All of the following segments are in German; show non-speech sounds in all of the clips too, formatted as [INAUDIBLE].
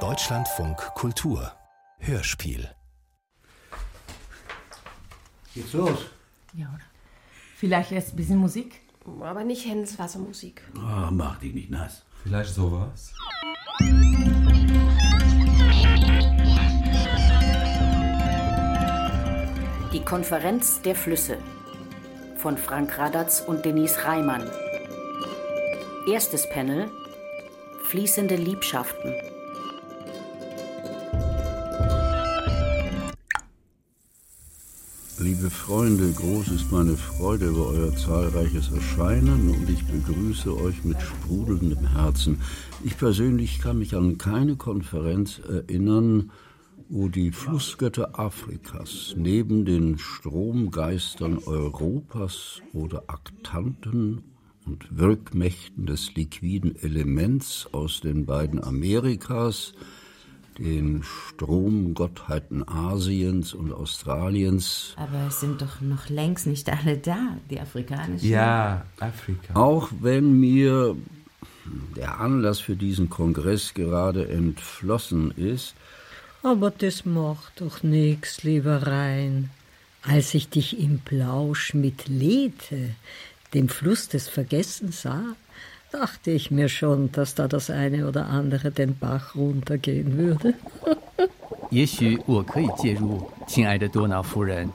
Deutschlandfunk Kultur Hörspiel Geht's los? Ja, oder? Vielleicht erst ein bisschen Musik? Aber nicht Händels Wassermusik. Oh, mach dich nicht nass. Vielleicht sowas. Die Konferenz der Flüsse von Frank Radatz und Denise Reimann. Erstes Panel Fließende Liebschaften. Liebe Freunde, groß ist meine Freude über euer zahlreiches Erscheinen und ich begrüße euch mit sprudelndem Herzen. Ich persönlich kann mich an keine Konferenz erinnern, wo die Flussgötter Afrikas neben den Stromgeistern Europas oder Aktanten und Wirkmächten des liquiden Elements aus den beiden Amerikas den Stromgottheiten Asiens und Australiens. Aber es sind doch noch längst nicht alle da, die afrikanischen. Ja, Afrika. Auch wenn mir der Anlass für diesen Kongress gerade entflossen ist. Aber das macht doch nix, lieber Rhein. Als ich dich im Plausch mit Lethe, dem Fluss des Vergessens sah, dachte ich mir schon, dass da das eine oder andere den Bach runtergehen würde. [LAUGHS] 也许我可以介入，亲爱的多瑙夫人。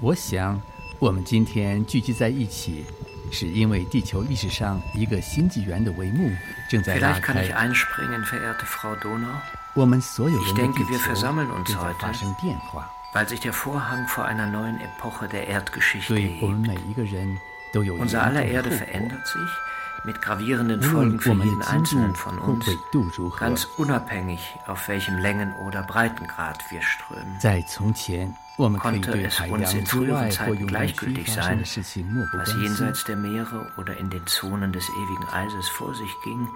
我想，我们今天聚集在一起，是因为地球历史上一个新纪元的帷幕正在拉 Vielleicht kann ich 开。 einspringen, verehrte Frau Donau, 我们所有 Ich 人的 denke, 地 wir 球 versammeln uns 正在 heute 发生变化， weil sich der Vorhang vor einer neuen Epoche der Erdgeschichte 对我们 hebt. Unser aller Erde verändert sich. Mit gravierenden Folgen für jeden Einzelnen von uns, ganz unabhängig, auf welchem Längen- oder Breitengrad wir strömen. Konnte es uns in früheren Zeiten gleichgültig sein, was jenseits der Meere oder in den Zonen des ewigen Eises vor sich ging,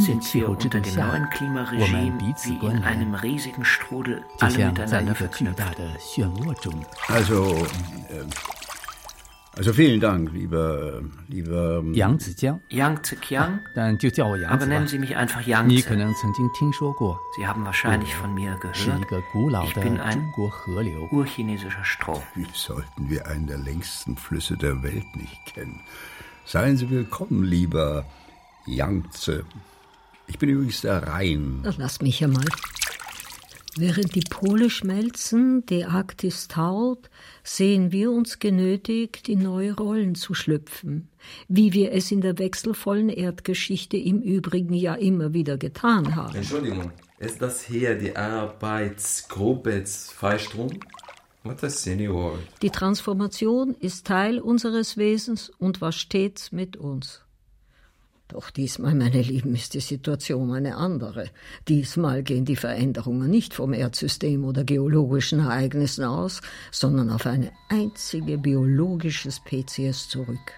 sind wir unter dem neuen Klimaregime wie in einem riesigen Strudel alle miteinander verknüpft. Also, äh, also vielen Dank, lieber, lieber ähm, Yang Zijiang. Yang Zijiang. Aber nennen Sie mich einfach Yang. Sie haben wahrscheinlich oh, von mir gehört. Ich bin ein urchinesischer Strom. Wie sollten wir einen der längsten Flüsse der Welt nicht kennen? Seien Sie willkommen, lieber Yangtze. Ich bin übrigens der Rhein. Lass mich hier mal. Während die Pole schmelzen, die Arktis taut, sehen wir uns genötigt, in neue Rollen zu schlüpfen, wie wir es in der wechselvollen Erdgeschichte im Übrigen ja immer wieder getan haben. Entschuldigung, ist das hier die Arbeitsgruppe Senior? Die Transformation ist Teil unseres Wesens und war stets mit uns. Doch diesmal, meine Lieben, ist die Situation eine andere. Diesmal gehen die Veränderungen nicht vom Erdsystem oder geologischen Ereignissen aus, sondern auf eine einzige biologische Spezies zurück.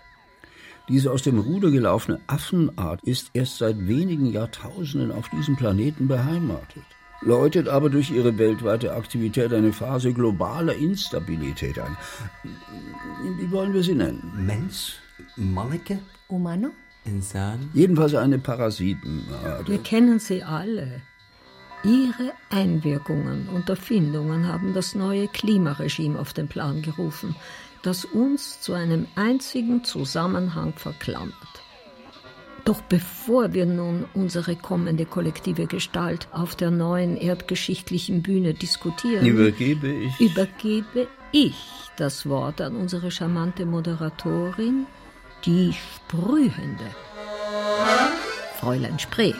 Diese aus dem Ruder gelaufene Affenart ist erst seit wenigen Jahrtausenden auf diesem Planeten beheimatet, läutet aber durch ihre weltweite Aktivität eine Phase globaler Instabilität ein. Wie wollen wir sie nennen? Mens? Manneke? Humano? Insan? Jedenfalls eine Parasitenart. Wir kennen sie alle. Ihre Einwirkungen und Erfindungen haben das neue Klimaregime auf den Plan gerufen, das uns zu einem einzigen Zusammenhang verklammert. Doch bevor wir nun unsere kommende kollektive Gestalt auf der neuen erdgeschichtlichen Bühne diskutieren, Übergebe ich. übergebe ich das Wort an unsere charmante Moderatorin, die Sprühende. Fräulein Spree.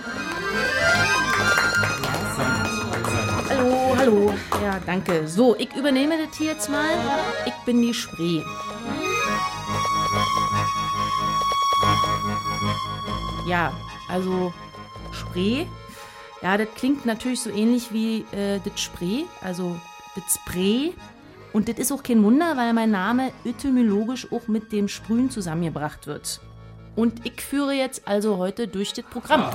Hallo, hallo. Ja, danke. So, ich übernehme das hier jetzt mal. Ich bin die Spree. Ja, also Spree. Ja, das klingt natürlich so ähnlich wie äh, das Spree, also das Spray. Und das ist auch kein Wunder, weil mein Name etymologisch auch mit dem Sprühen zusammengebracht wird. Und ich führe jetzt also heute durch das Programm.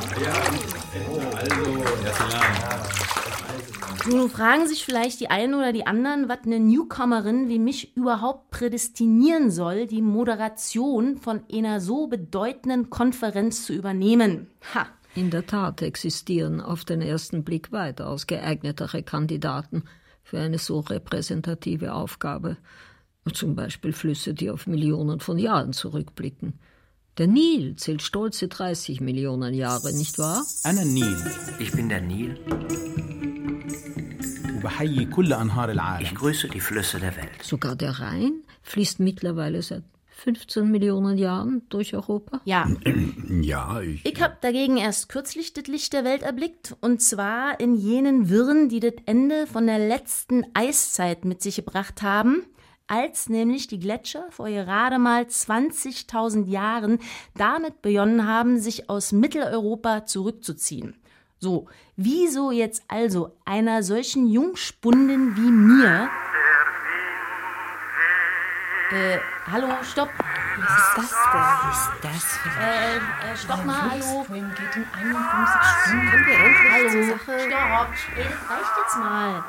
So, nun fragen sich vielleicht die einen oder die anderen, was eine Newcomerin wie mich überhaupt prädestinieren soll, die Moderation von einer so bedeutenden Konferenz zu übernehmen. Ha! In der Tat existieren auf den ersten Blick weitaus geeignetere Kandidaten für eine so repräsentative Aufgabe. Zum Beispiel Flüsse, die auf Millionen von Jahren zurückblicken. Der Nil zählt stolze 30 Millionen Jahre, nicht wahr? أنا النيل Ich bin der Nil. وبحيي كل أنهار العالم Ich grüße die Flüsse der Welt. Sogar der Rhein fließt mittlerweile seit 15 Millionen Jahren durch Europa. Ja, [CLEARS THROAT] Ja, ich. Ich habe dagegen erst kürzlich das Licht der Welt erblickt, und zwar in jenen Wirren, die das Ende von der letzten Eiszeit mit sich gebracht haben, als nämlich die Gletscher vor gerade mal 20.000 Jahren damit begonnen haben, sich aus Mitteleuropa zurückzuziehen. So, wieso jetzt also einer solchen Jungspunden wie mir... Äh, hallo, stopp. Was ist das denn? Was ist das für Äh, äh, stopp mal, hallo. Film geht in 51 Stunden. Können wir endlich zur Sache? Stopp, ey, das reicht jetzt mal.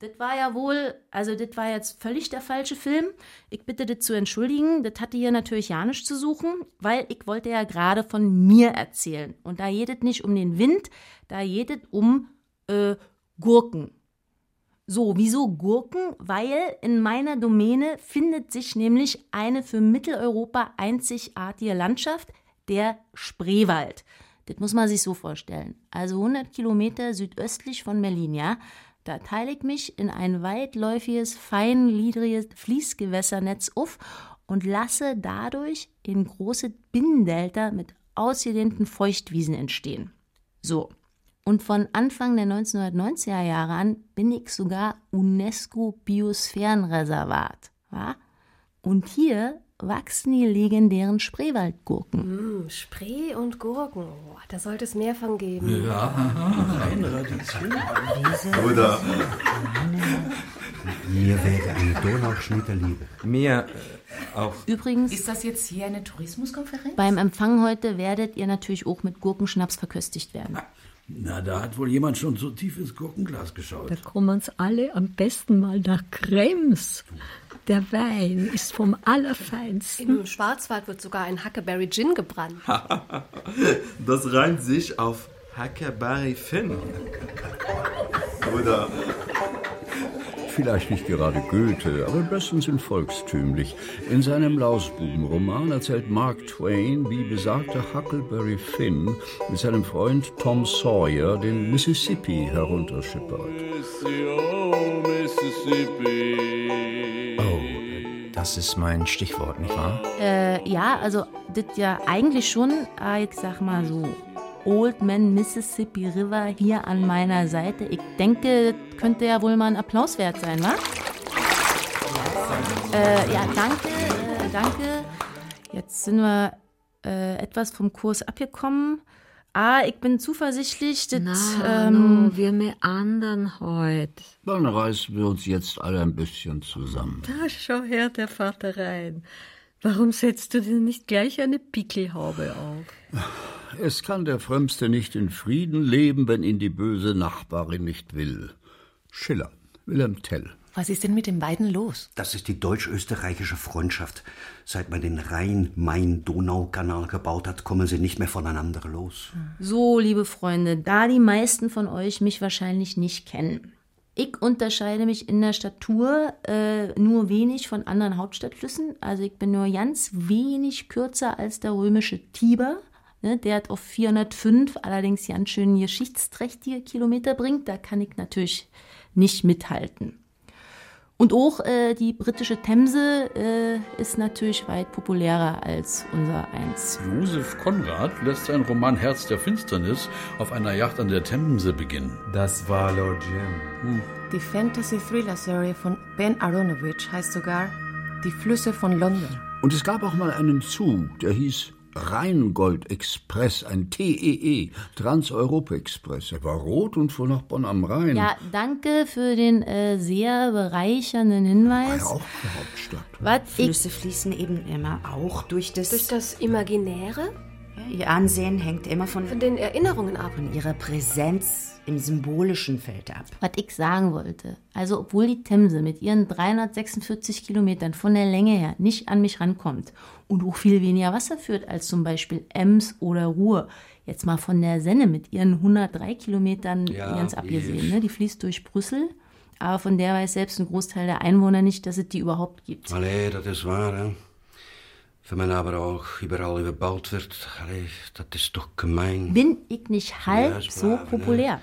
Das war ja wohl, also das war jetzt völlig der falsche Film. Ich bitte das zu entschuldigen. Das hatte hier natürlich ja nichts zu suchen, weil ich wollte ja gerade von mir erzählen. Und da geht es nicht um den Wind, da geht es um äh, Gurken. So, wieso Gurken? Weil in meiner Domäne findet sich nämlich eine für Mitteleuropa einzigartige Landschaft, der Spreewald. Das muss man sich so vorstellen. Also 100 Kilometer südöstlich von Berlin, ja. Da teile ich mich in ein weitläufiges, feingliedriges Fließgewässernetz auf und lasse dadurch in große Binnendelta mit ausgedehnten Feuchtwiesen entstehen. So. Und von Anfang der 1990er Jahre an bin ich sogar UNESCO-Biosphärenreservat. Ja? Und hier wachsen die legendären Spreewaldgurken. Hm, Spree und Gurken. Oh, da sollte es mehr von geben. Oder Mir wäre eine Donauschnitter Liebe. mir äh, auch. Übrigens, Ist das jetzt hier eine Tourismuskonferenz? beim Empfang heute werdet ihr natürlich auch mit Gurkenschnaps verköstigt werden. Na, da hat wohl jemand schon so tief ins Gurkenglas geschaut. Da kommen uns alle am besten mal nach Krems. Der Wein ist vom Allerfeinsten. Im Schwarzwald wird sogar ein Huckleberry Gin gebrannt. [LAUGHS] Das reimt sich auf Huckleberry Finn. Oder Vielleicht nicht gerade Goethe, aber bestens in volkstümlich. In seinem Lausbubenroman erzählt Mark Twain, wie besagter Huckleberry Finn mit seinem Freund Tom Sawyer den Mississippi herunterschippert. Oh, das ist mein Stichwort, nicht wahr? Äh, ja, also das ja eigentlich schon, ich sag mal so, Old Man Mississippi River hier an meiner Seite. Ich denke, könnte ja wohl mal ein Applaus wert sein, wa? Äh, ja, danke, äh, danke. Jetzt sind wir äh, etwas vom Kurs abgekommen. Ah, ich bin zuversichtlich, das, Na, ähm, no, wir meandern heute. Dann reißen wir uns jetzt alle ein bisschen zusammen. Da schau her, der Vater rein. Warum setzt du dir nicht gleich eine Pickelhaube auf? Es kann der Frömmste nicht in Frieden leben, wenn ihn die böse Nachbarin nicht will. Schiller, Wilhelm Tell. Was ist denn mit den beiden los? Das ist die deutsch-österreichische Freundschaft. Seit man den Rhein-Main-Donau-Kanal gebaut hat, kommen sie nicht mehr voneinander los. So, liebe Freunde, da die meisten von euch mich wahrscheinlich nicht kennen. Ich unterscheide mich in der Statur äh, nur wenig von anderen Hauptstadtflüssen. Also ich bin nur ganz wenig kürzer als der römische Tiber. Ne, der hat auf 405 allerdings ganz schön geschichtsträchtige Kilometer bringt. Da kann ich natürlich nicht mithalten. Und auch äh, die britische Themse äh, ist natürlich weit populärer als unser eins. Josef Konrad lässt seinen Roman Herz der Finsternis auf einer Yacht an der Themse beginnen. das war Lord Jim. Die Fantasy-Thriller-Serie von Ben Aronovich heißt sogar Die Flüsse von London. Und es gab auch mal einen Zug, der hieß Rheingold Express, ein TEE, Trans-Europa-Express. Er war rot und fuhr nach Bonn am Rhein. Ja, danke für den äh, sehr bereichernden Hinweis. War ja auch die Hauptstadt. Was ich Flüsse fließen eben immer auch durch das. Durch das Imaginäre? Ihr Ansehen hängt immer von, Von den Erinnerungen ab. von ihrer Präsenz im symbolischen Feld ab. Was ich sagen wollte, also obwohl die Themse mit ihren 346 Kilometern von der Länge her nicht an mich rankommt und auch viel weniger Wasser führt als zum Beispiel Ems oder Ruhr, jetzt mal von der Senne mit ihren 103 Kilometern Ja, ganz abgesehen, ne? die fließt durch Brüssel, aber von der weiß selbst ein Großteil der Einwohner nicht, dass es die überhaupt gibt. Allee, dat is waar, hè. Wenn man aber auch überall überbaut wird, allee, dat is toch gemein. Bin ich nicht halb Ja, ist so brav, ne? populär? Wat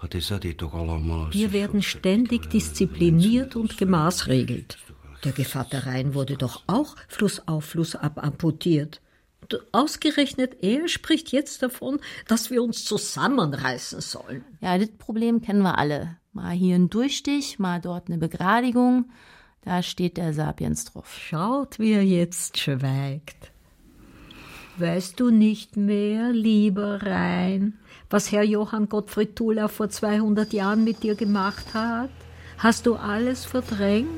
Wir werden ständig diszipliniert und gemaßregelt. Der Gevatter Rhein wurde doch auch flussauf, flussab amputiert. Und Ausgerechnet er spricht jetzt davon, dass wir uns zusammenreißen sollen. Ja, das Problem kennen wir alle. Mal hier ein Durchstich, mal dort eine Begradigung. Da steht der Sapiens drauf. Schaut, wie er jetzt schweigt. Weißt du nicht mehr, lieber Rhein, was Herr Johann Gottfried Tula vor 200 Jahren mit dir gemacht hat? Hast du alles verdrängt?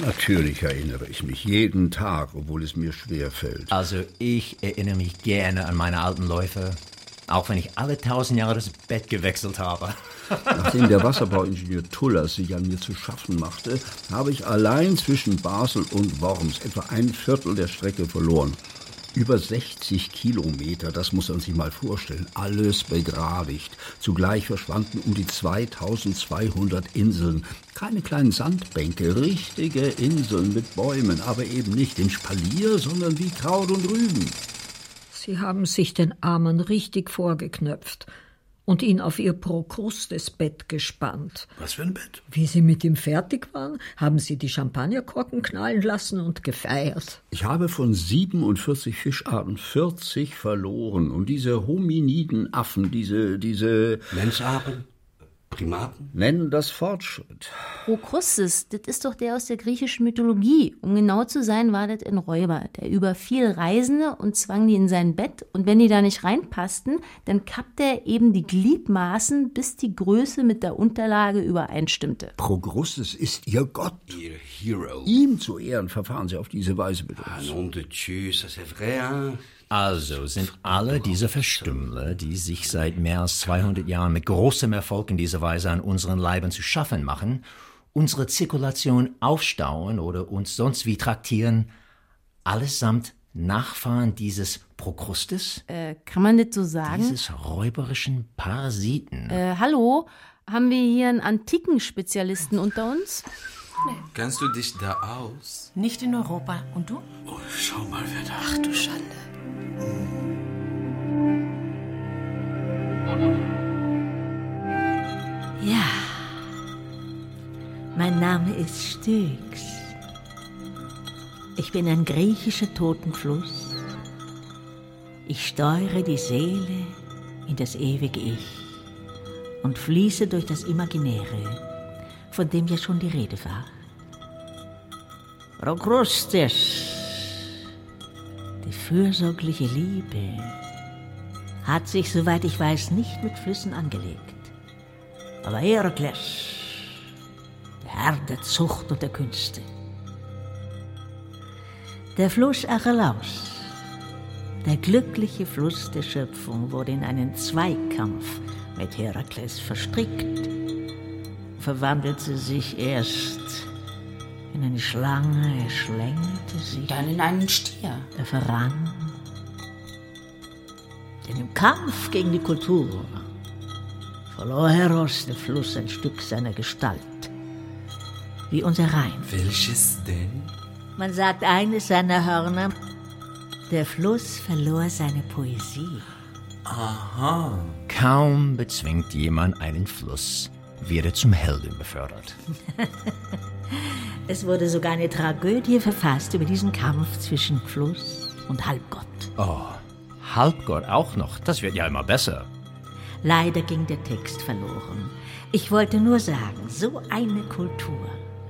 Natürlich erinnere ich mich jeden Tag, obwohl es mir schwer fällt. Also ich erinnere mich gerne an meine alten Läufe, auch wenn ich alle tausend Jahre das Bett gewechselt habe. Nachdem der Wasserbauingenieur Tullers sich an mir zu schaffen machte, habe ich allein zwischen Basel und Worms etwa ein Viertel der Strecke verloren. Über 60 Kilometer, das muss man sich mal vorstellen, alles begradigt. Zugleich verschwanden um die 2200 Inseln. Keine kleinen Sandbänke, richtige Inseln mit Bäumen, aber eben nicht im Spalier, sondern wie Kraut und Rüben. Sie haben sich den Armen richtig vorgeknöpft und ihn auf ihr Prokrustes-Bett gespannt. Was für ein Bett? Wie sie mit ihm fertig waren, haben sie die Champagnerkorken knallen lassen und gefeiert. Ich habe von 47 Fischarten 40 verloren. Und diese hominiden Affen, diese, diese... Mensapen? Primaten? Nennen das Fortschritt. Prokrustes, das ist doch der aus der griechischen Mythologie. Um genau zu sein, war das ein Räuber. Der überfiel Reisende und zwang die in sein Bett. Und wenn die da nicht reinpassten, dann kappte er eben die Gliedmaßen, bis die Größe mit der Unterlage übereinstimmte. Progrustes ist ihr Gott. Ihr Hero. Ihm zu Ehren verfahren sie auf diese Weise mit Ah, uns. nom de Dieu, ça c'est vrai, hein? Also sind alle diese Verstümmler, die sich seit mehr als 200 Jahren mit großem Erfolg in dieser Weise an unseren Leiben zu schaffen machen, unsere Zirkulation aufstauen oder uns sonst wie traktieren, allesamt Nachfahren dieses Prokrustes, Äh, kann man das so sagen? dieses räuberischen Parasiten. Äh, hallo? Haben wir hier einen antiken Spezialisten unter uns? Kennst du dich da aus? Nicht in Europa. Und du? Oh, schau mal, wer da Ach du Schande. Ja, mein Name ist Styx. Ich bin ein griechischer Totenfluss. Ich steuere die Seele in das ewige Ich und fließe durch das Imaginäre, von dem ja schon die Rede war. Procrustes, die fürsorgliche Liebe, hat sich, soweit ich weiß, nicht mit Flüssen angelegt. Aber Herakles, der Herr der Zucht und der Künste. Der Fluss Achelaus, der glückliche Fluss der Schöpfung, wurde in einen Zweikampf mit Herakles verstrickt, verwandelte sich erst in eine Schlange, er schlängelte sich. Dann in einen Stier. Er verrann. Denn im Kampf gegen die Kultur verlor Heros der Fluss ein Stück seiner Gestalt. Wie unser Rhein. Welches denn? Man sagt eines seiner Hörner, der Fluss verlor seine Poesie. Aha. Kaum bezwingt jemand einen Fluss, wird er zum Helden befördert. [LAUGHS] Es wurde sogar eine Tragödie verfasst über diesen Kampf zwischen Fluss und Halbgott. Oh, Halbgott auch noch, das wird ja immer besser. Leider ging der Text verloren. Ich wollte nur sagen, so eine Kultur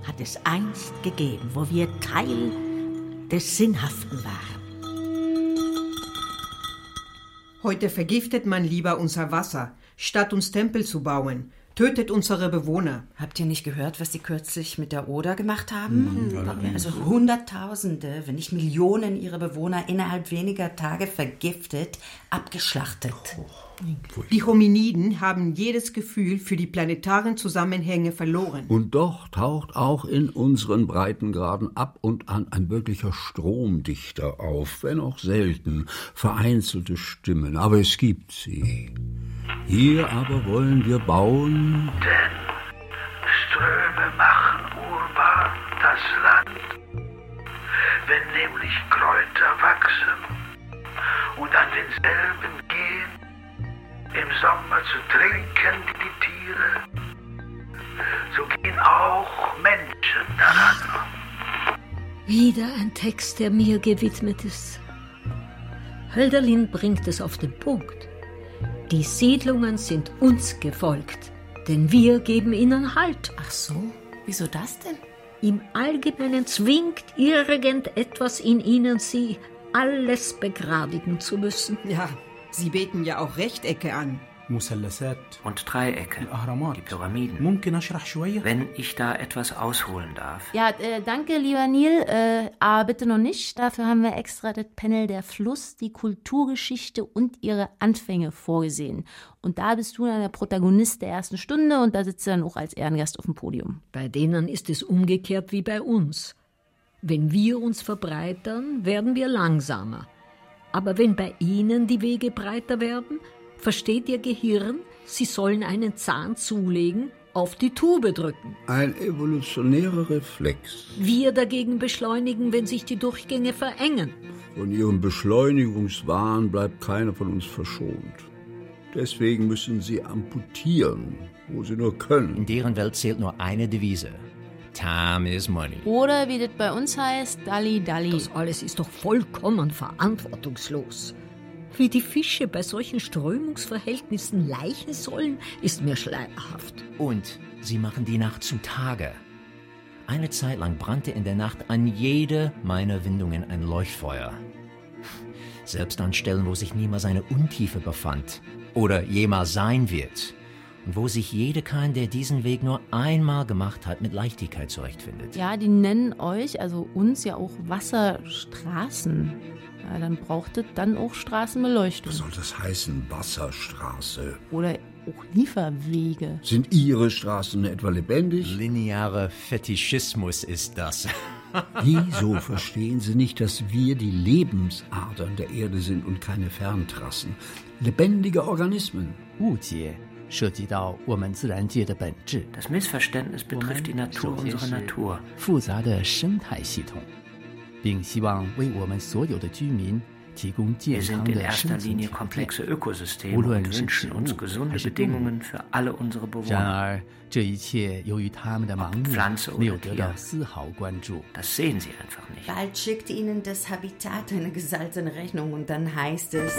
hat es einst gegeben, wo wir Teil des Sinnhaften waren. Heute vergiftet man lieber unser Wasser, statt uns Tempel zu bauen. Tötet unsere Bewohner. Habt ihr nicht gehört, was sie kürzlich mit der Oder gemacht haben? Mhm, allerdings. also Hunderttausende, wenn nicht Millionen ihrer Bewohner innerhalb weniger Tage vergiftet, abgeschlachtet. Die Hominiden haben jedes Gefühl für die planetaren Zusammenhänge verloren. Und doch taucht auch in unseren Breitengraden ab und an ein wirklicher Stromdichter auf, wenn auch selten, vereinzelte Stimmen, aber es gibt sie. Hier aber wollen wir bauen. Ströme machen urbar das Land. Wenn nämlich Kräuter wachsen und an denselben gehen, im Sommer zu trinken die Tiere, so gehen auch Menschen daran. Wieder ein Text, der mir gewidmet ist. Hölderlin bringt es auf den Punkt. Die Siedlungen sind uns gefolgt, denn wir geben ihnen Halt. Ach so, wieso das denn? Im Allgemeinen zwingt irgendetwas in ihnen sie, alles begradigen zu müssen. Ja, sie beten ja auch Rechtecke an und Dreiecke, die Pyramiden. Wenn ich da etwas ausholen darf. Ja, äh, danke, lieber Neil. Äh, aber bitte noch nicht. Dafür haben wir extra das Panel Der Fluss, die Kulturgeschichte und ihre Anfänge vorgesehen. Und da bist du dann der Protagonist der ersten Stunde und da sitzt du dann auch als Ehrengast auf dem Podium. Bei denen ist es umgekehrt wie bei uns. Wenn wir uns verbreitern, werden wir langsamer. Aber wenn bei ihnen die Wege breiter werden, versteht ihr Gehirn, sie sollen einen Zahn zulegen, auf die Tube drücken. Ein evolutionärer Reflex. Wir dagegen beschleunigen, wenn sich die Durchgänge verengen. Von ihrem Beschleunigungswahn bleibt keiner von uns verschont. Deswegen müssen sie amputieren, wo sie nur können. In deren Welt zählt nur eine Devise. Time is money. Oder wie das bei uns heißt, Dalli Dalli. Das alles ist doch vollkommen verantwortungslos. Wie die Fische bei solchen Strömungsverhältnissen leichen sollen, ist mir schleierhaft. Und sie machen die Nacht zum Tage. Eine Zeit lang brannte in der Nacht an jede meiner Windungen ein Leuchtfeuer. Selbst an Stellen, wo sich niemals eine Untiefe befand oder jemals sein wird. Und wo sich jede Kein, der diesen Weg nur einmal gemacht hat, mit Leichtigkeit zurechtfindet. Ja, die nennen euch, also uns ja auch Wasserstraßen. Ja, dann braucht es dann auch Straßenbeleuchtung. Was soll das heißen, Wasserstraße? Oder auch Lieferwege. Sind Ihre Straßen etwa lebendig? Linearer Fetischismus ist das. [LAUGHS] Wieso verstehen Sie nicht, dass wir die Lebensadern der Erde sind und keine Ferntrassen? Lebendige Organismen. 误解 涉及到我们自然界的本质。 Das Missverständnis betrifft die Natur, unsere Natur. 复杂的生态系统，并希望为我们所有的居民提供健 Wir 康 sind in 的 erster 生存 Linie 条 komplexe 件， Ökosysteme 无论 und 是 wünschen 植 uns 物 gesunde 还是动物。 Bedingungen für alle unsere 然 Bewohner. 而，这一切由于他们的盲 Pflanze 目， oder 没有得 Tier 到丝毫关注。 Das sehen sie einfach nicht. Bald schickt ihnen das Habitat eine gesalzene Rechnung und dann heißt es.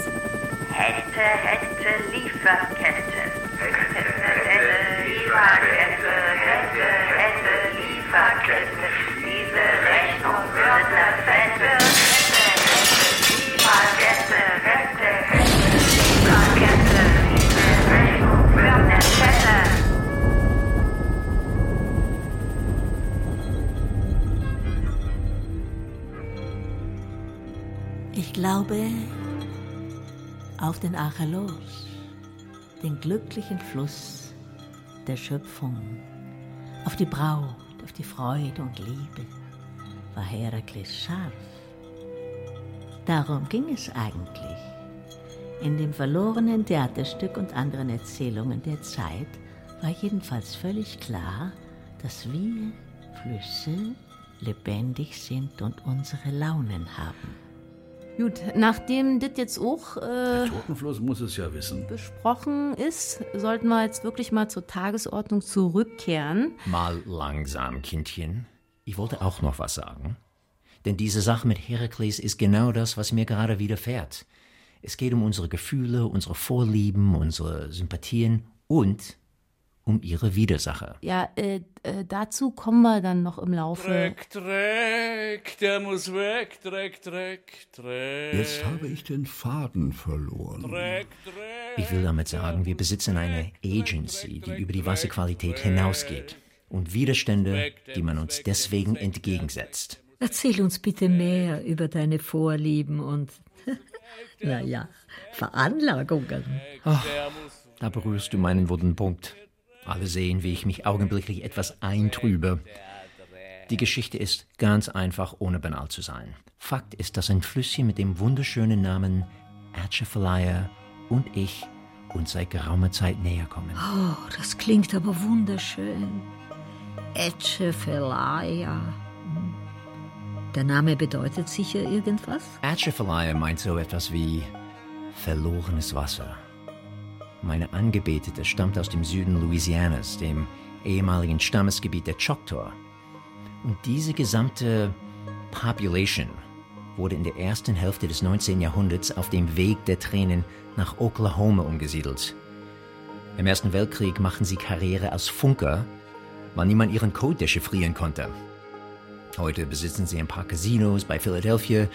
Hätte, hätte, Lieferkette. Ich glaube auf den Achelos, den glücklichen Fluss der Schöpfung, auf die Braut, auf die Freude und Liebe, war Herakles scharf. Darum ging es eigentlich. In dem verlorenen Theaterstück und anderen Erzählungen der Zeit war jedenfalls völlig klar, dass wir Flüsse lebendig sind und unsere Launen haben. Gut, nachdem das jetzt auch äh, Totenfluss muss es ja wissen. besprochen ist, sollten wir jetzt wirklich mal zur Tagesordnung zurückkehren. Mal langsam, Kindchen. Ich wollte auch noch was sagen. Denn diese Sache mit Herakles ist genau das, was mir gerade widerfährt. Es geht um unsere Gefühle, unsere Vorlieben, unsere Sympathien und um ihre Widersacher. Ja, äh, äh, dazu kommen wir dann noch im Laufe. Dreck, Dreck, der muss weg, Dreck, Dreck, Dreck. Jetzt habe ich den Faden verloren. Dreck, Dreck. Ich will damit sagen, wir besitzen eine Agency, die über die Wasserqualität hinausgeht und Widerstände, die man uns deswegen entgegensetzt. Erzähl uns bitte mehr über deine Vorlieben und, naja, [LAUGHS] Veranlagungen. Ach, da berührst du meinen wunden Punkt. Alle sehen, wie ich mich augenblicklich etwas eintrübe. Die Geschichte ist ganz einfach, ohne banal zu sein. Fakt ist, dass ein Flüsschen mit dem wunderschönen Namen Atchafalaya und ich uns seit geraumer Zeit näher kommen. Oh, das klingt aber wunderschön. Etchefelaya. Der Name bedeutet sicher irgendwas? Atchafalaya meint so etwas wie verlorenes Wasser. Meine Angebetete stammt aus dem Süden Louisianas, dem ehemaligen Stammesgebiet der Choctaw. Und diese gesamte Population wurde in der ersten Hälfte des 19. Jahrhunderts auf dem Weg der Tränen nach Oklahoma umgesiedelt. Im Ersten Weltkrieg machten sie Karriere als Funker, weil niemand ihren Code dechiffrieren konnte. Heute besitzen sie ein paar Casinos bei Philadelphia.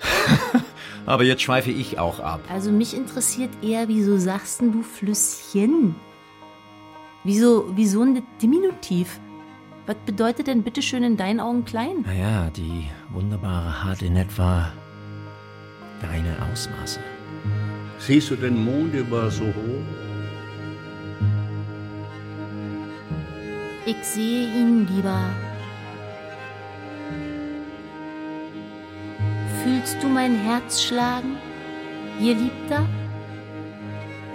[LAUGHS] Aber jetzt schweife ich auch ab. Also mich interessiert eher, wieso sagst denn du Flüsschen? Wieso, wieso ein Diminutiv? Was bedeutet denn bitteschön in deinen Augen klein? Naja, die wunderbare hat in etwa deine Ausmaße. Siehst du den Mond über so hoch? Ich sehe ihn lieber. Fühlst du mein Herz schlagen, Geliebter?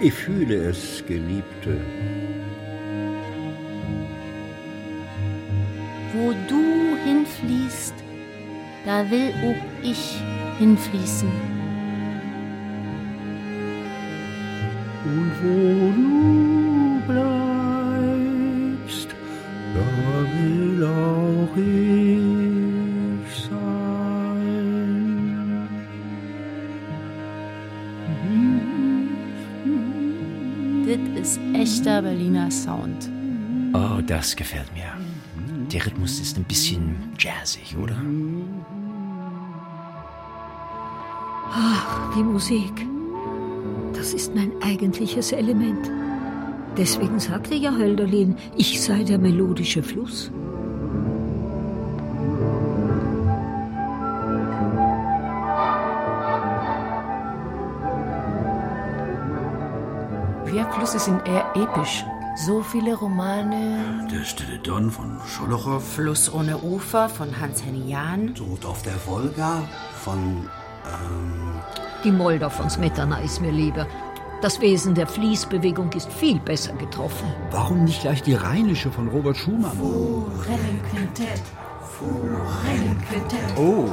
Ich fühle es, Geliebte. Wo du hinfließt, da will auch ich hinfließen. Und wo du bleibst, da will auch ich ist echter Berliner Sound. Oh, das gefällt mir. Der Rhythmus ist ein bisschen jazzig, oder? Ach, die Musik. Das ist mein eigentliches Element. Deswegen sagte ja Hölderlin, ich sei der melodische Fluss. Flüsse sind eher episch. So viele Romane. Der Stille Don von Scholochow. Fluss ohne Ufer von Hans-Henny Jahn. Tod auf der Wolga von. Ähm, Die Moldau von Smetana ist mir lieber. Das Wesen der Fließbewegung ist viel besser getroffen. Warum nicht gleich die Rheinische von Robert Schumann? Forellenquintett. Forellenquintett. Oh,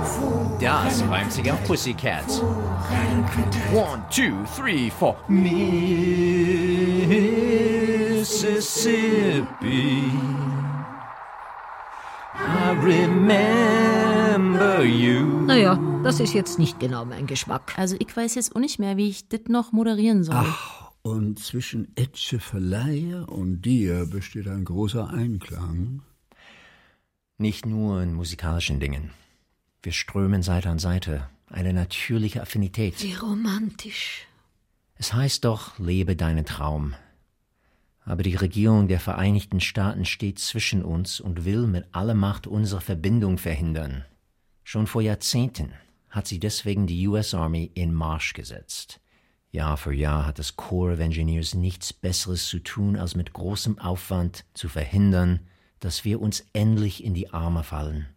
das reimt sich auf Pussycats. One, two, three, four. Mississippi. I remember you. Naja, das ist jetzt nicht genau mein Geschmack. Also ich weiß jetzt auch nicht mehr, wie ich das noch moderieren soll. Ach, und zwischen Etche Verleiher und dir besteht ein großer Einklang. Nicht nur in musikalischen Dingen. Wir strömen Seite an Seite. Eine natürliche Affinität. Wie romantisch. Es heißt doch, lebe deinen Traum. Aber die Regierung der Vereinigten Staaten steht zwischen uns und will mit aller Macht unsere Verbindung verhindern. Schon vor Jahrzehnten hat sie deswegen die US Army in Marsch gesetzt. Jahr für Jahr hat das Corps of Engineers nichts Besseres zu tun, als mit großem Aufwand zu verhindern, dass wir uns endlich in die Arme fallen.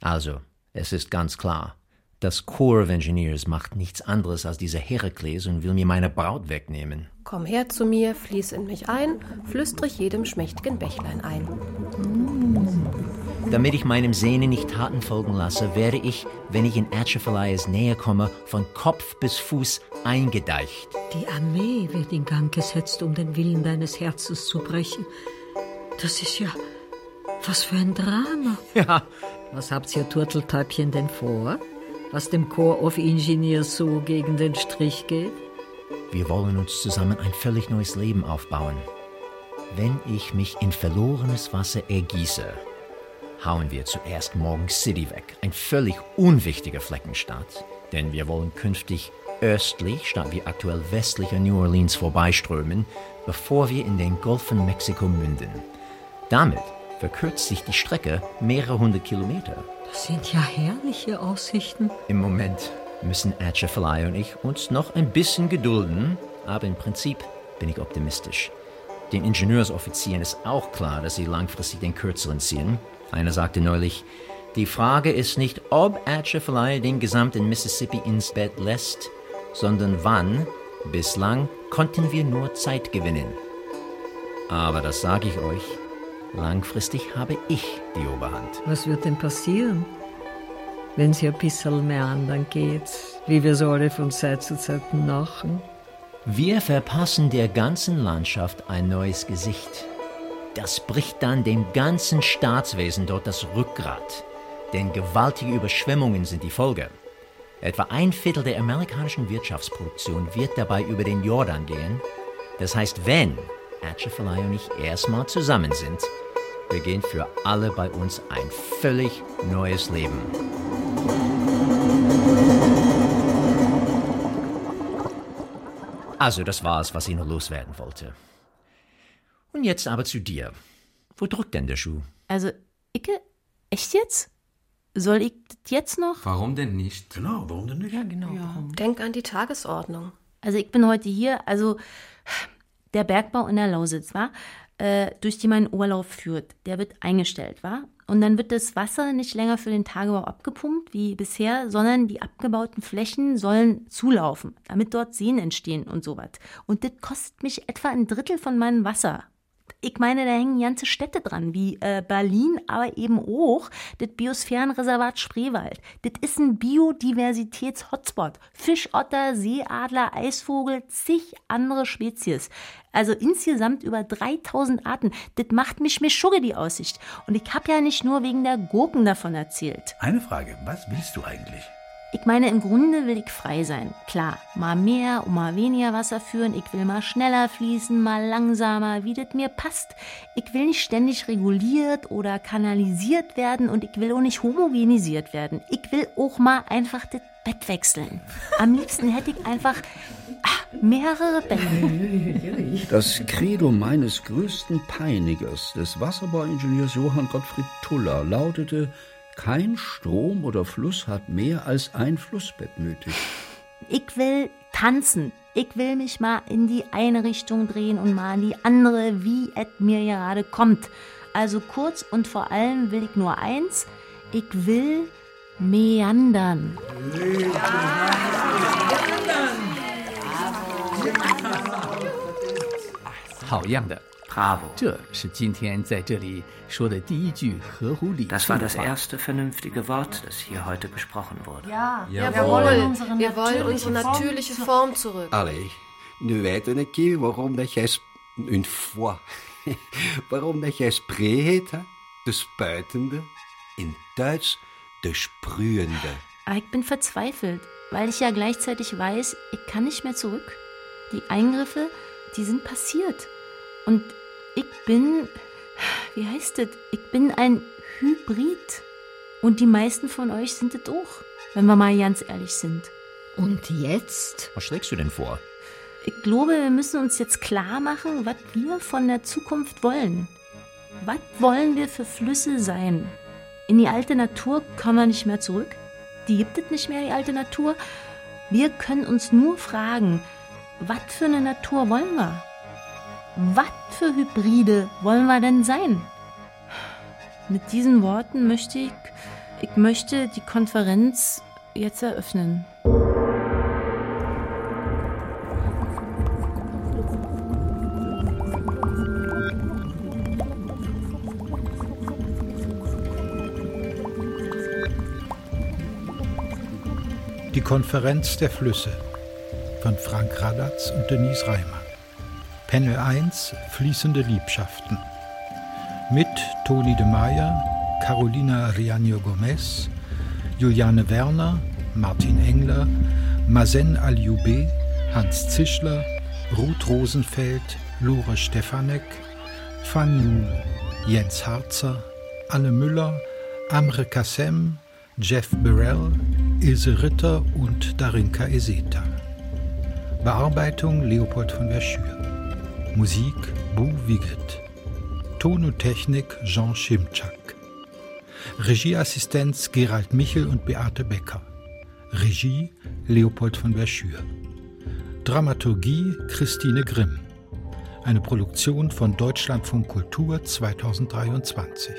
Also, es ist ganz klar, das Corps of Engineers macht nichts anderes als dieser Herakles und will mir meine Braut wegnehmen. Komm her zu mir, fließ in mich ein, flüstre ich jedem schmächtigen Bächlein ein. Damit ich meinem Sehnen nicht Taten folgen lasse, werde ich, wenn ich in Atchafalias Nähe komme, von Kopf bis Fuß eingedeicht. Die Armee wird in Gang gesetzt, um den Willen deines Herzens zu brechen. Das ist ja. Was für ein Drama. [LAUGHS] Ja. Was habt ihr Turteltäubchen denn vor? Was dem Corps of Engineers so gegen den Strich geht? Wir wollen uns zusammen ein völlig neues Leben aufbauen. Wenn ich mich in verlorenes Wasser ergieße, hauen wir zuerst Morgan City weg, ein völlig unwichtiger Fleckenstaat. Denn wir wollen künftig östlich statt wie aktuell westlich an New Orleans vorbeiströmen, bevor wir in den Golf von Mexiko münden. Damit verkürzt sich die Strecke mehrere hundert Kilometer. Das sind ja herrliche Aussichten. Im Moment müssen Atchafalaya und ich uns noch ein bisschen gedulden, aber im Prinzip bin ich optimistisch. Den Ingenieursoffizieren ist auch klar, dass sie langfristig den Kürzeren ziehen. Einer sagte neulich, die Frage ist nicht, ob Atchafalaya den gesamten Mississippi ins Bett lässt, sondern wann. Bislang konnten wir nur Zeit gewinnen. Aber das sage ich euch, langfristig habe ich die Oberhand. Was wird denn passieren, wenn sie ein bisschen mehr anderen geht, wie wir so alle von Zeit zu Zeit machen? Wir verpassen der ganzen Landschaft ein neues Gesicht. Das bricht dann dem ganzen Staatswesen dort das Rückgrat. Denn gewaltige Überschwemmungen sind die Folge. Etwa ein Viertel der amerikanischen Wirtschaftsproduktion wird dabei über den Jordan gehen. Das heißt, wenn Atchafalaya und ich erstmal zusammen sind, beginnt für alle bei uns ein völlig neues Leben. Also, das war's, was ich noch loswerden wollte. Und jetzt aber zu dir. Wo drückt denn der Schuh? Also, Icke, echt jetzt? Soll ich jetzt noch? Warum denn nicht? Genau, warum denn nicht? Ja, genau. Warum? Denk an die Tagesordnung. Also ich bin heute hier, also der Bergbau in der Lausitz, war, äh, durch die mein Urlaub führt, der wird eingestellt, war. Und dann wird das Wasser nicht länger für den Tagebau abgepumpt wie bisher, sondern die abgebauten Flächen sollen zulaufen, damit dort Seen entstehen und sowas. Und das kostet mich etwa ein Drittel von meinem Wasser. Ich meine, da hängen ganze Städte dran, wie äh, Berlin, aber eben auch das Biosphärenreservat Spreewald. Das ist ein Biodiversitäts-Hotspot. Fischotter, Seeadler, Eisvogel, zig andere Spezies. Also insgesamt über 3000 Arten. Das macht mich mir schugge die Aussicht. Und ich habe ja nicht nur wegen der Gurken davon erzählt. Eine Frage, was willst du eigentlich? Ich meine, im Grunde will ich frei sein. Klar, mal mehr und mal weniger Wasser führen. Ich will mal schneller fließen, mal langsamer, wie das mir passt. Ich will nicht ständig reguliert oder kanalisiert werden und ich will auch nicht homogenisiert werden. Ich will auch mal einfach das Bett wechseln. Am liebsten hätte ich einfach ah, mehrere Betten. Das Credo meines größten Peinigers, des Wasserbauingenieurs Johann Gottfried Tuller, lautete, kein Strom oder Fluss hat mehr als ein Flussbett nötig. Ich will tanzen. Ich will mich mal in die eine Richtung drehen und mal in die andere, wie es mir gerade kommt. Also kurz und vor allem will ich nur eins. Ich will meandern. Bravo. 这是今天在这里说的 Bravo. Das war das erste vernünftige Wort, das hier heute gesprochen wurde. Ja, wir wollen unsere natürliche, wir wollen unsere natürliche Form zurück. Allee, nu weten ik waarom dat jij een fois, [LAUGHS] waarom dat jij spree heet, de spuitende, in Duits de sprühende. Ah, Aber ich bin verzweifelt, weil ich ja gleichzeitig weiß, ich kann nicht mehr zurück. Die Eingriffe, die sind passiert. Und ich bin, wie heißt das? Ich bin ein Hybrid. Und die meisten von euch sind es auch, wenn wir mal ganz ehrlich sind. Und jetzt? Was schlägst du denn vor? Ich glaube, wir müssen uns jetzt klar machen, was wir von der Zukunft wollen. Was wollen wir für Flüsse sein? In die alte Natur kommen wir nicht mehr zurück. Die gibt es nicht mehr, die alte Natur. Wir können uns nur fragen, was für eine Natur wollen wir? Was für Hybride wollen wir denn sein? Mit diesen Worten möchte ich, ich möchte die Konferenz jetzt eröffnen. Die Konferenz der Flüsse von Frank Radatz und Denise Reimer. Panel 1 Fließende Liebschaften. Mit Toni de Meyer, Carolina Riaño Gomez, Juliane Werner, Martin Engler, Mazen Alioube, Hans Zischler, Ruth Rosenfeld, Lore Stefanek, Fan Yu, Jens Harzer, Anne Müller, Amre Kassem, Jeff Burrell, Ilse Ritter und Darinka Eseta. Bearbeitung Leopold von Verschür. Musik Bu Wiget. Ton und Technik Jean Schimczak. Regieassistenz Gerald Michel und Beate Becker. Regie Leopold von Verschür. Dramaturgie Christine Grimm. Eine Produktion von Deutschlandfunk Kultur 2023.